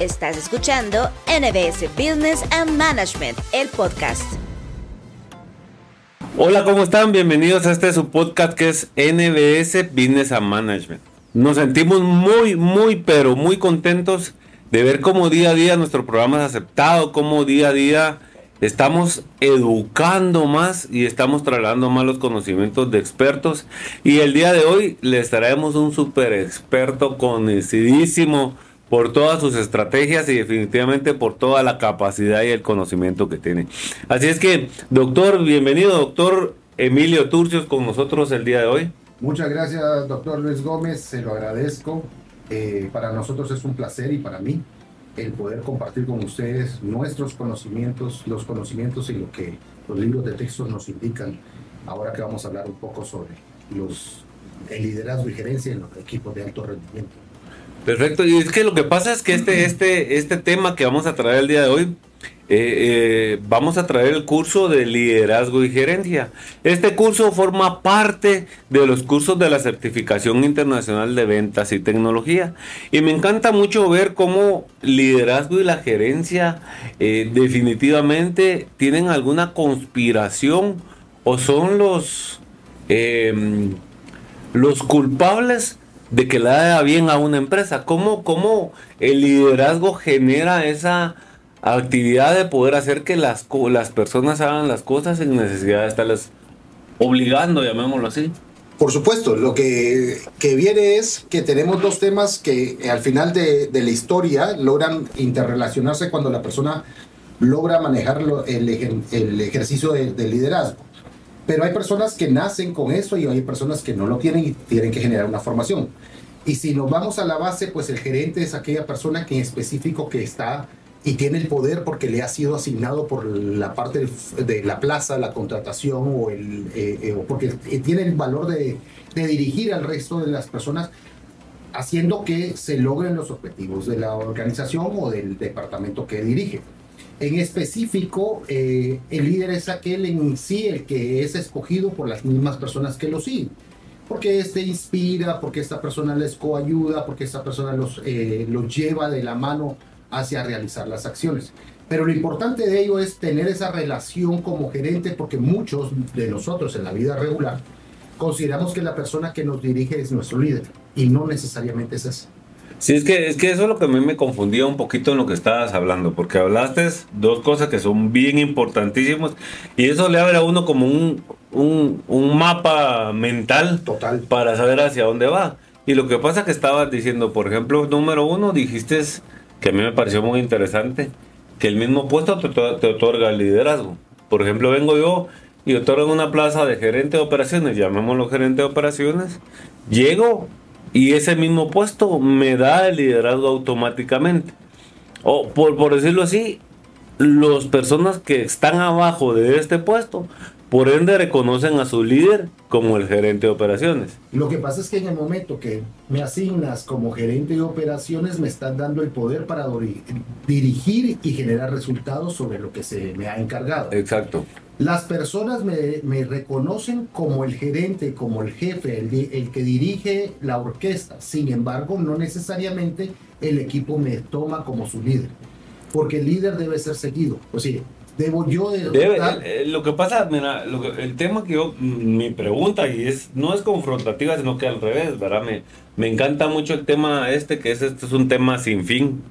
Estás escuchando NBS Business and Management, el podcast. Hola, ¿cómo están? Bienvenidos a este su podcast que es NBS Business and Management. Nos sentimos muy, muy, pero muy contentos de ver cómo día a día nuestro programa es aceptado, cómo día a día estamos educando más y estamos trasladando más los conocimientos de expertos. Y el día de hoy les traemos un super experto conocidísimo por todas sus estrategias y definitivamente por toda la capacidad y el conocimiento que tiene. Así es que, doctor, bienvenido, doctor Emilio Turcios, con nosotros el día de hoy. Muchas gracias, doctor Luis Gómez, se lo agradezco. Eh, para nosotros es un placer y para mí el poder compartir con ustedes nuestros conocimientos, los conocimientos y lo que los libros de texto nos indican. Ahora que vamos a hablar un poco sobre los, el liderazgo y gerencia en los equipos de alto rendimiento. Perfecto, y es que lo que pasa es que este, este, este tema que vamos a traer el día de hoy, eh, eh, vamos a traer el curso de liderazgo y gerencia. Este curso forma parte de los cursos de la certificación internacional de ventas y tecnología. Y me encanta mucho ver cómo liderazgo y la gerencia eh, definitivamente tienen alguna conspiración o son los, los culpables de que le haga bien a una empresa. ¿Cómo, cómo el liderazgo genera esa actividad de poder hacer que las, las personas hagan las cosas sin necesidad de estarles obligando, llamémoslo así? Por supuesto, lo que, que, viene es que tenemos dos temas que al final de, de la historia logran interrelacionarse cuando la persona logra manejar el, el, ejercicio de, de, liderazgo. Pero hay personas que nacen con eso y hay personas que no lo tienen y tienen que generar una formación. Y si nos vamos a la base, pues el gerente es aquella persona que en específico que está y tiene el poder porque le ha sido asignado por la parte de la plaza, la contratación o, el, eh, eh, porque tiene el valor de, de, dirigir al resto de las personas haciendo que se logren los objetivos de la organización o del departamento que dirige. En específico, eh, el líder es aquel en sí el que es escogido por las mismas personas que lo siguen. Porque este inspira, porque esta persona les coayuda, porque esta persona los, eh, los lleva de la mano hacia realizar las acciones. Pero lo importante de ello es tener esa relación como gerente, porque muchos de nosotros en la vida regular consideramos que la persona que nos dirige es nuestro líder, y no necesariamente es así. Sí, es que, es que eso es lo que a mí me confundía un poquito en lo que estabas hablando, porque hablaste dos cosas que son bien importantísimas y eso le abre a uno como un, un, un mapa mental Total. para saber hacia dónde va. Y lo que pasa que estabas diciendo, por ejemplo, número uno, dijiste que a mí me pareció muy interesante, que el mismo puesto te, te otorga el liderazgo. Por ejemplo, vengo yo y otorgo una plaza de gerente de operaciones, llamémoslo gerente de operaciones, llego y ese mismo puesto me da el liderazgo automáticamente. O por, por decirlo así, las personas que están abajo de este puesto, por ende reconocen a su líder como el gerente de operaciones. Lo que pasa es que en el momento que me asignas como gerente de operaciones, me están dando el poder para dirigir y generar resultados sobre lo que se me ha encargado. Exacto. Las personas me, me, reconocen como el gerente, como el jefe, el, el, que dirige la orquesta. Sin embargo, no necesariamente el equipo me toma como su líder. Porque el líder debe ser seguido. O sea, debo yo de debe, eh, lo que pasa, mira, lo que, el tema que yo, mi pregunta, y es no es confrontativa, sino que al revés, ¿verdad? Me, me encanta mucho el tema este, que es, este es un tema sin fin,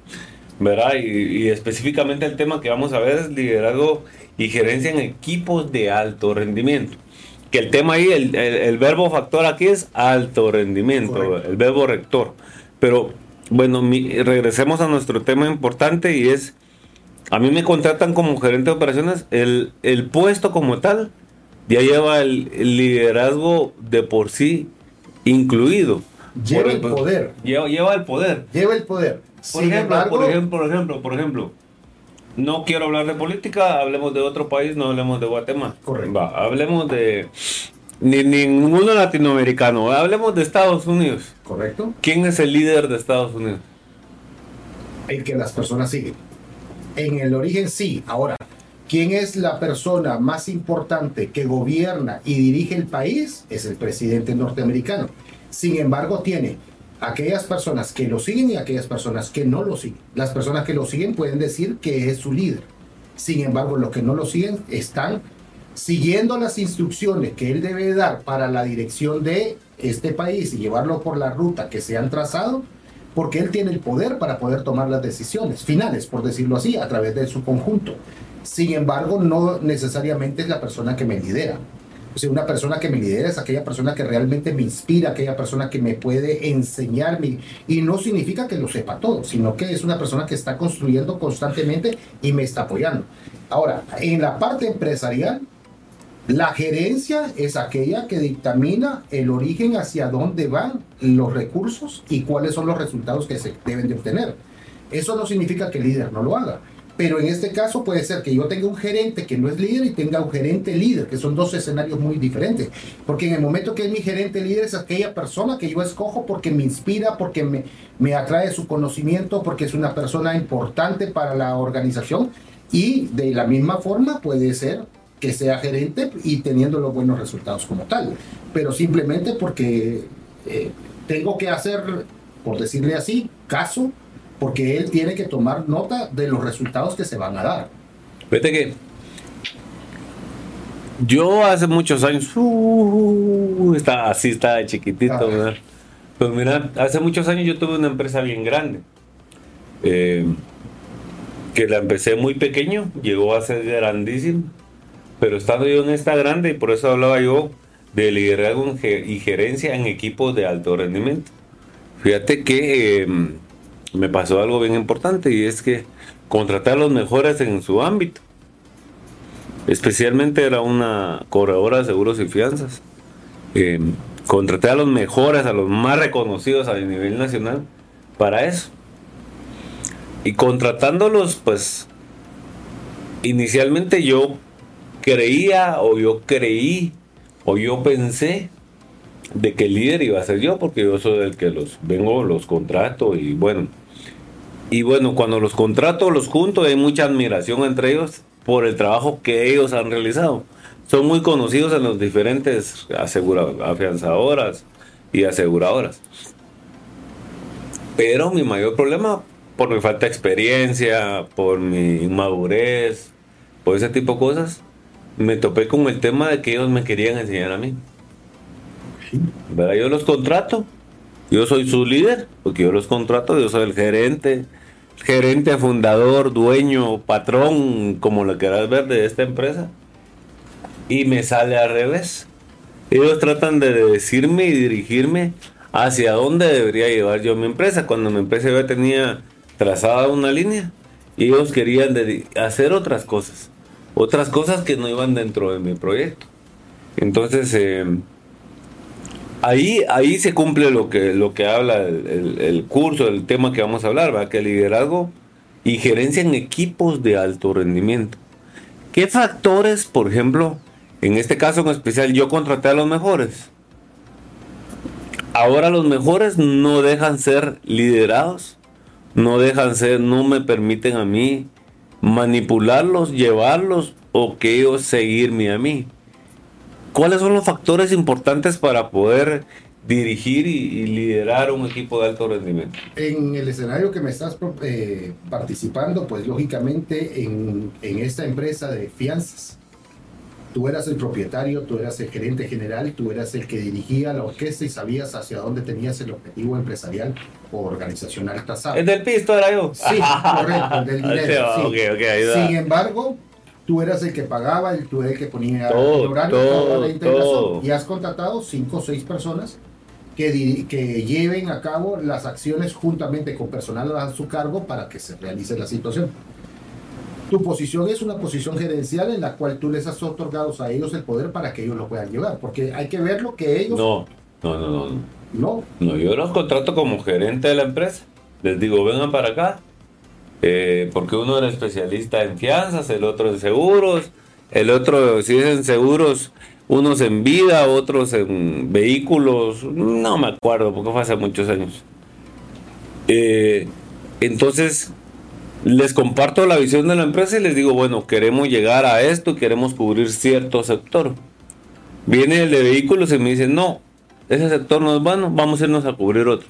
¿verdad? Y, y específicamente el tema que vamos a ver es liderazgo y gerencia en equipos de alto rendimiento. Que el tema ahí, el, el, el verbo factor aquí es alto rendimiento, Correcto. el verbo rector. Pero bueno, mi, regresemos a nuestro tema importante y es, a mí me contratan como gerente de operaciones, el, el puesto como tal ya lleva el, el liderazgo de por sí incluido. Lleva por, el poder. Lleva, lleva, el poder. Lleva el poder. Por ejemplo, embargo, por ejemplo, por ejemplo, por ejemplo, no quiero hablar de política, hablemos de otro país, no hablemos de Guatemala. Correcto. Va, hablemos de ni, ninguno latinoamericano, hablemos de Estados Unidos. Correcto. ¿Quién es el líder de Estados Unidos? El que las personas siguen. En el origen sí, ahora, ¿quién es la persona más importante que gobierna y dirige el país? Es el presidente norteamericano. Sin embargo, tiene aquellas personas que lo siguen y aquellas personas que no lo siguen. Las personas que lo siguen pueden decir que es su líder. Sin embargo, los que no lo siguen están siguiendo las instrucciones que él debe dar para la dirección de este país y llevarlo por la ruta que se han trazado, porque él tiene el poder para poder tomar las decisiones finales, por decirlo así, a través de su conjunto. Sin embargo, no necesariamente es la persona que me lidera. O sea, una persona que me lidera es aquella persona que realmente me inspira, aquella persona que me puede enseñarme. Y no significa que lo sepa todo, sino que es una persona que está construyendo constantemente y me está apoyando. Ahora, en la parte empresarial, la gerencia es aquella que dictamina el origen hacia dónde van los recursos y cuáles son los resultados que se deben de obtener. Eso no significa que el líder no lo haga. Pero en este caso puede ser que yo tenga un gerente que no es líder y tenga un gerente líder, que son dos escenarios muy diferentes. Porque en el momento que es mi gerente líder es aquella persona que yo escojo porque me inspira, porque me, me atrae su conocimiento, porque es una persona importante para la organización. Y de la misma forma puede ser que sea gerente y teniendo los buenos resultados como tal, pero simplemente porque eh, tengo que hacer, por decirle así, caso, porque él tiene que tomar nota de los resultados que se van a dar. Fíjate que yo hace muchos años, uh, está, así está chiquitito. ¿verdad? Pues mira, hace muchos años yo tuve una empresa bien grande. Eh, que la empecé muy pequeño, llegó a ser grandísimo pero estando yo en esta grande, y por eso hablaba yo de liderazgo y gerencia en equipos de alto rendimiento. Fíjate que em, me pasó algo bien importante y es que contratar los mejores en su ámbito. Especialmente era una corredora de seguros y fianzas. Eh, contraté a los mejores, a los más reconocidos a nivel nacional para eso. Y contratándolos, pues, inicialmente yo creía o yo creí o yo pensé de que el líder iba a ser yo porque yo soy el que los vengo, los contrato y bueno. Y bueno, cuando los contrato, los junto, hay mucha admiración entre ellos por el trabajo que ellos han realizado. Son muy conocidos en los diferentes afianzadoras y aseguradoras. Pero mi mayor problema, por mi falta de experiencia, por mi inmadurez, por ese tipo de cosas, me topé con el tema de que ellos me querían enseñar a mí. ¿Verdad? Yo los contrato, yo soy su líder, porque yo los contrato, yo soy el gerente, gerente, fundador, dueño, patrón, como lo quieras ver de esta empresa. Y me sale al revés. Ellos tratan de decirme y dirigirme hacia dónde debería llevar yo mi empresa. Cuando mi empresa ya tenía trazada una línea, y ellos querían hacer otras cosas otras cosas que no iban dentro de mi proyecto. Entonces, eh, ahí, ahí se cumple lo que, lo que habla el, curso, el tema que vamos a hablar, ¿va? que liderazgo y gerencia en equipos de alto rendimiento. ¿Qué factores, por ejemplo, en este caso en especial, yo contraté a los mejores? Ahora los mejores no dejan ser liderados, no dejan ser, no me permiten a mí manipularlos, llevarlos o que ellos seguirme a mí. ¿Cuáles son los factores importantes para poder dirigir y, liderar un equipo de alto rendimiento? En el escenario que me estás eh, participando, pues lógicamente en, en esta empresa de fianzas, tú eras el propietario, tú eras el gerente general, tú eras el que dirigía la orquesta y sabías hacia dónde tenías el objetivo empresarial o organizacional trazado. ¿El del pisto era yo? Sí, correcto, el del dinero. Sin embargo, tú eras el que pagaba, tú eras el que ponía el horario todo, la integración y has contratado cinco o seis personas que, que lleven a cabo las acciones juntamente con personal a su cargo para que se realice la situación. Tu posición es una posición gerencial en la cual tú les has otorgado a ellos el poder para que ellos lo puedan llevar, porque hay que ver lo que ellos... No, no, no, no. No. No, yo los contrato como gerente de la empresa. Les digo, vengan para acá, eh, porque uno era especialista en fianzas, el otro en seguros, el otro, si es en seguros, unos en vida, otros en vehículos, no me acuerdo, porque fue hace muchos años. Eh, entonces, les comparto la visión de la empresa y les digo, bueno, queremos llegar a esto, queremos cubrir cierto sector. Viene el de vehículos y me dice, no, ese sector no es bueno, vamos a irnos a cubrir otro.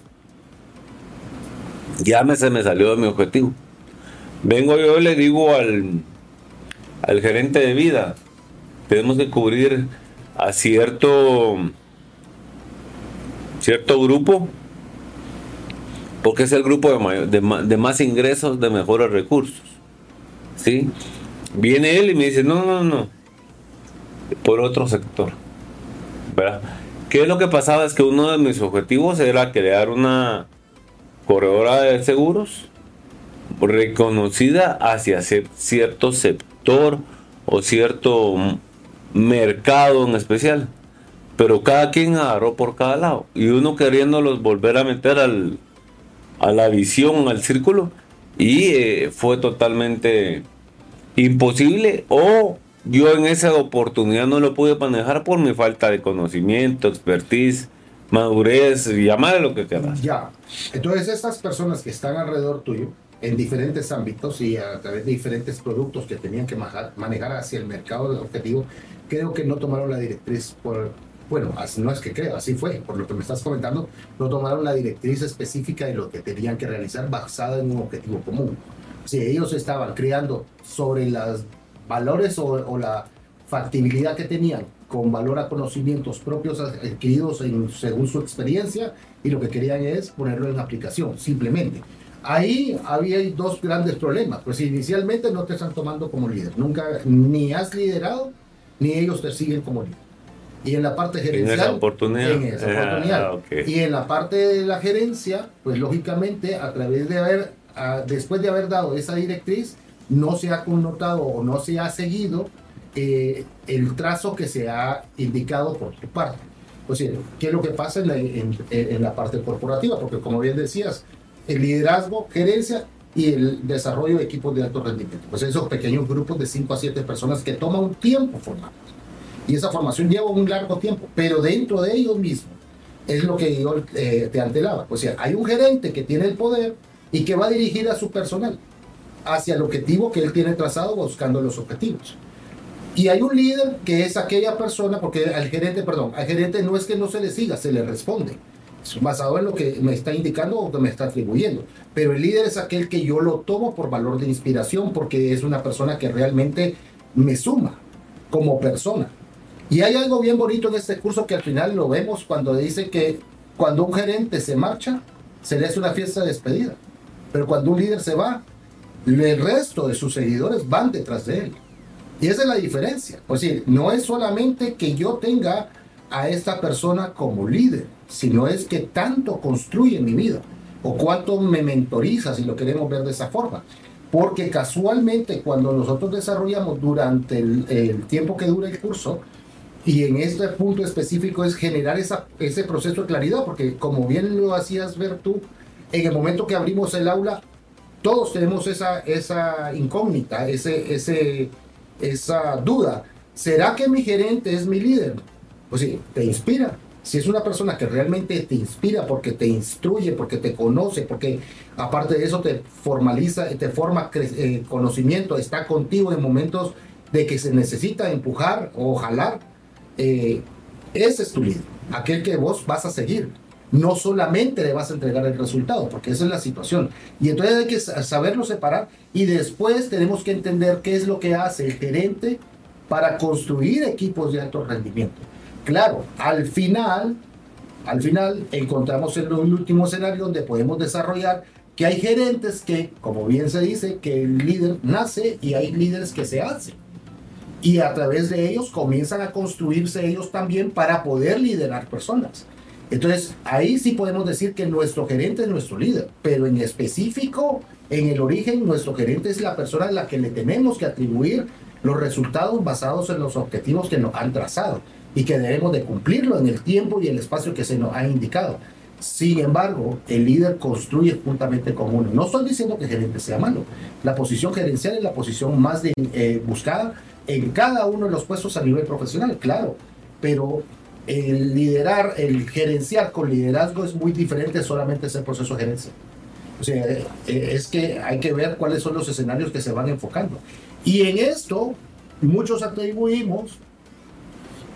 ya me, se me salió de mi objetivo. Vengo yo y le digo al, al gerente de vida, tenemos que cubrir a cierto, cierto grupo, porque es el grupo de, de, más ingresos, de mejores recursos. ¿Sí? Viene él y me dice, no, no, no, por otro sector. ¿Verdad? ¿Qué es lo que pasaba? Es que uno de mis objetivos era crear una corredora de seguros reconocida hacia cierto sector o cierto mercado en especial. Pero cada quien agarró por cada lado. Y uno queriéndolos volver a meter al, a la visión, al círculo. Y eh, fue totalmente imposible. O yo en esa oportunidad no lo pude manejar por mi falta de conocimiento, expertise, madurez, llamar lo que quieras. Ya. Entonces estas personas que están alrededor tuyo, en diferentes ámbitos y a través de diferentes productos que tenían que manejar hacia el mercado objetivo, creo que no tomaron la directriz por, bueno, no es que creo, así fue, por lo que me estás comentando, no tomaron la directriz específica de lo que tenían que realizar basada en un objetivo común. Si ellos estaban creando sobre los valores o, la factibilidad que tenían con valor a conocimientos propios adquiridos en, según su experiencia y lo que querían es ponerlo en aplicación, simplemente ahí había dos grandes problemas. Pues inicialmente no te están tomando como líder. Nunca ni has liderado, ni ellos te siguen como líder. Y en la parte gerencial. En esa oportunidad. En esa oportunidad. Ah, y en la parte de la gerencia, pues lógicamente, a través de haber, después de haber dado esa directriz, no se ha connotado o no se ha seguido eh, el trazo que se ha indicado por tu parte. Pues, ¿qué es lo que pasa en la, en la parte corporativa? Porque como bien decías, el liderazgo, gerencia y el desarrollo de equipos de alto rendimiento. Pues esos pequeños grupos de 5 a 7 personas que toman un tiempo formar. Y esa formación lleva un largo tiempo, pero dentro de ellos mismos es lo que yo eh, te antelaba. Pues hay un gerente que tiene el poder y que va a dirigir a su personal hacia el objetivo que él tiene trazado buscando los objetivos. Y hay un líder que es aquella persona, porque al gerente, perdón, al gerente no es que no se le siga, se le responde basado en lo que me está indicando o que me está atribuyendo. Pero el líder es aquel que yo lo tomo por valor de inspiración porque es una persona que realmente me suma como persona. Y hay algo bien bonito en este curso que al final lo vemos cuando dice que cuando un gerente se marcha, se le hace una fiesta de despedida. Pero cuando un líder se va, el resto de sus seguidores van detrás de él. Y esa es la diferencia. Pues sí, no es solamente que yo tenga a esta persona como líder, sino es que tanto construye mi vida o cuánto me mentoriza, si lo queremos ver de esa forma. Porque casualmente cuando nosotros desarrollamos durante el, tiempo que dura el curso, y en este punto específico es generar esa, ese proceso de claridad, porque como bien lo hacías ver tú, en el momento que abrimos el aula, todos tenemos esa, esa incógnita, ese, ese, esa duda. ¿Será que mi gerente es mi líder? Pues sí, te inspira, si es una persona que realmente te inspira porque te instruye, porque te conoce, porque aparte de eso te formaliza, te forma conocimiento, está contigo en momentos de que se necesita empujar o jalar, eh, ese es tu líder, aquel que vos vas a seguir. No solamente le vas a entregar el resultado, porque esa es la situación. Y entonces hay que saberlo separar y después tenemos que entender qué es lo que hace el gerente para construir equipos de alto rendimiento. Claro, al final, al final encontramos el último escenario donde podemos desarrollar que hay gerentes que, como bien se dice, que el líder nace y hay líderes que se hacen. Y a través de ellos comienzan a construirse ellos también para poder liderar personas. Entonces, ahí sí podemos decir que nuestro gerente es nuestro líder, pero en específico, en el origen, nuestro gerente es la persona a la que le tenemos que atribuir los resultados basados en los objetivos que nos han trazado y que debemos de cumplirlo en el tiempo y el espacio que se nos ha indicado. Sin embargo, el líder construye juntamente con uno. No estoy diciendo que el gerente sea malo. La posición gerencial es la posición más eh, buscada en cada uno de los puestos a nivel profesional, claro. Pero el liderar, el gerenciar con liderazgo es muy diferente solamente ese proceso de gerencia. O sea, eh, es que hay que ver cuáles son los escenarios que se van enfocando. Y en esto, muchos atribuimos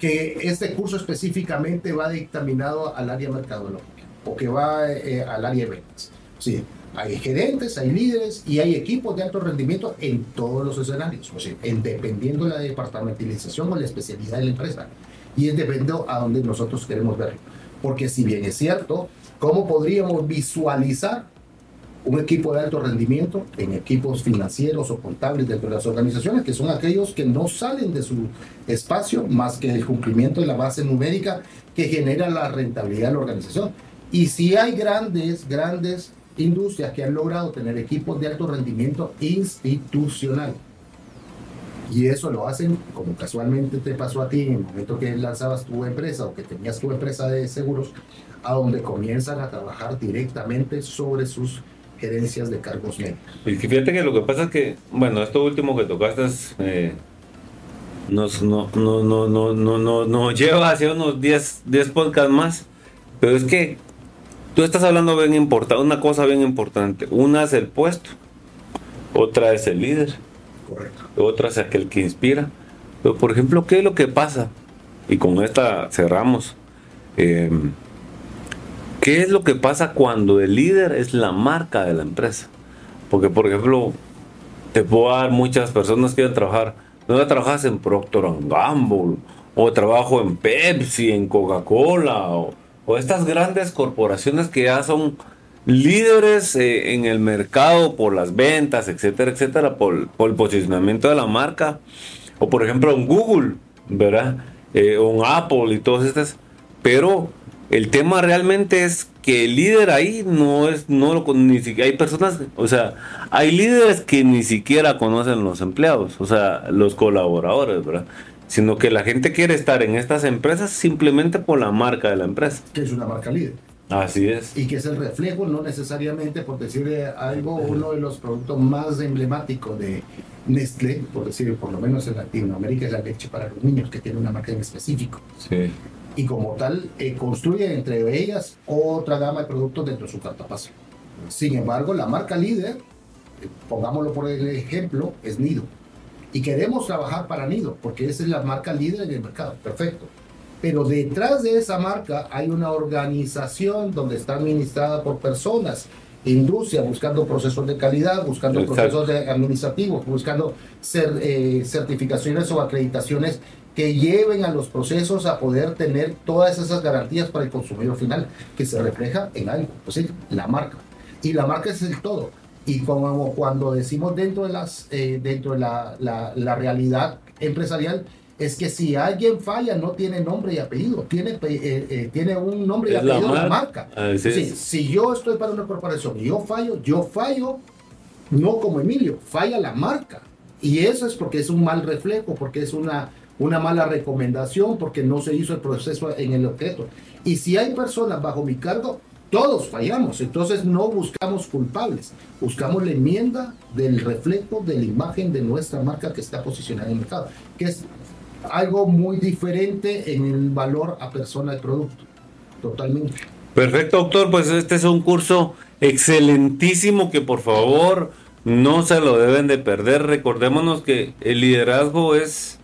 que este curso específicamente va dictaminado al área mercadológica o que va eh, al área de ventas. Sí, Hay gerentes, hay líderes y hay equipos de alto rendimiento en todos los escenarios, o sea, en, dependiendo de la departamentalización o la especialidad de la empresa. Y es dependiendo a donde nosotros queremos verlo. Porque si bien es cierto, ¿cómo podríamos visualizar un equipo de alto rendimiento en equipos financieros o contables dentro de las organizaciones, que son aquellos que no salen de su espacio más que el cumplimiento de la base numérica que genera la rentabilidad de la organización. Y si hay grandes, grandes industrias que han logrado tener equipos de alto rendimiento institucional. Y eso lo hacen, como casualmente te pasó a ti en el momento que lanzabas tu empresa o que tenías tu empresa de seguros, a donde comienzan a trabajar directamente sobre sus gerencias de cargos medios. Y fíjate que lo que pasa es que, bueno, esto último que tocaste es, eh, nos, no, no, no, no, no, no, nos lleva hacia unos 10, 10 podcasts más, pero es que Tú estás hablando bien importante, una cosa bien importante. Una es el puesto, otra es el líder, Correcto. otra es aquel que inspira. Pero, por ejemplo, ¿qué es lo que pasa? Y con esta cerramos. Em, ¿Qué es lo que pasa cuando el líder es la marca de la empresa? Porque, por ejemplo, te puedo dar muchas personas que quieren trabajar. No trabajas en Procter Gamble, o trabajo en Pepsi, en Coca-Cola, o, estas grandes corporaciones que ya son líderes eh, en el mercado por las ventas, etcétera, etcétera, por, el posicionamiento de la marca, o por ejemplo en Google, ¿verdad? Eh, en Apple y todas estas, pero el tema realmente es que el líder ahí no es, no lo ni siquiera, hay personas, o sea, hay líderes que ni siquiera conocen los empleados, o sea, los colaboradores, ¿verdad? sino que la gente quiere estar en estas empresas simplemente por la marca de la empresa. Que es una marca líder. Así es. Y que es el reflejo, no necesariamente, por decir algo, uno de los productos más emblemáticos de Nestlé, por decir, por lo menos en Latinoamérica, es la leche para los niños, que tiene una marca en específico. Sí. Y como tal, eh, construye entre ellas otra gama de productos dentro de su cartapacio. Sin embargo, la marca líder, eh, pongámoslo por el ejemplo, es Nido y queremos trabajar para Nido, porque esa es la marca líder en el mercado. Perfecto. Pero detrás de esa marca hay una organización donde está administrada por personas, industria, buscando procesos de calidad, buscando procesos administrativos, buscando eh, certificaciones o acreditaciones que lleven a los procesos a poder tener todas esas garantías para el consumidor final, que se refleja en algo, pues la marca. Y la marca es el todo. Y como cuando decimos dentro de, las, eh, dentro de la, la, realidad empresarial, es que si alguien falla no tiene nombre y apellido, tiene, eh, eh, tiene un nombre y apellido de la marca. Ah, si yo estoy para una corporación y yo fallo, yo fallo no como Emilio, falla la marca. Y eso es porque es un mal reflejo, porque es una, una mala recomendación, porque no se hizo el proceso en el objeto. Y si hay personas bajo mi cargo, todos fallamos, entonces no buscamos culpables, buscamos la enmienda del reflejo de la imagen de nuestra marca que está posicionada en el mercado, que es algo muy diferente en el valor a persona de producto, totalmente. Perfecto, doctor, pues este es un curso excelentísimo que por favor no se lo deben de perder. Recordémonos que el liderazgo es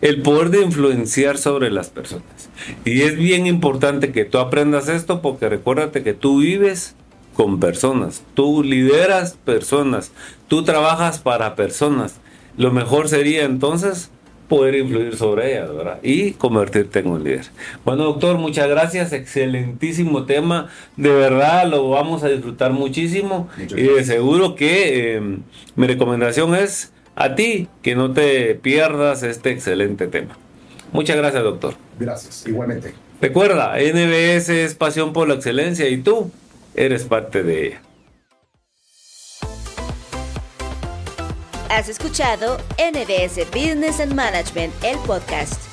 el poder de influenciar sobre las personas. Y es bien importante que tú aprendas esto porque recuérdate que tú vives con personas, tú lideras personas, tú trabajas para personas. Lo mejor sería entonces poder influir sobre ellas, ¿verdad? Y convertirte en un líder. Bueno, doctor, muchas gracias. Excelentísimo tema. De verdad, lo vamos a disfrutar muchísimo. y de seguro que eh, mi recomendación es a ti que no te pierdas este excelente tema. Muchas gracias, doctor. Gracias, igualmente. Recuerda, NBS es pasión por la excelencia y tú eres parte de ella. Has escuchado NBS Business and Management, el podcast.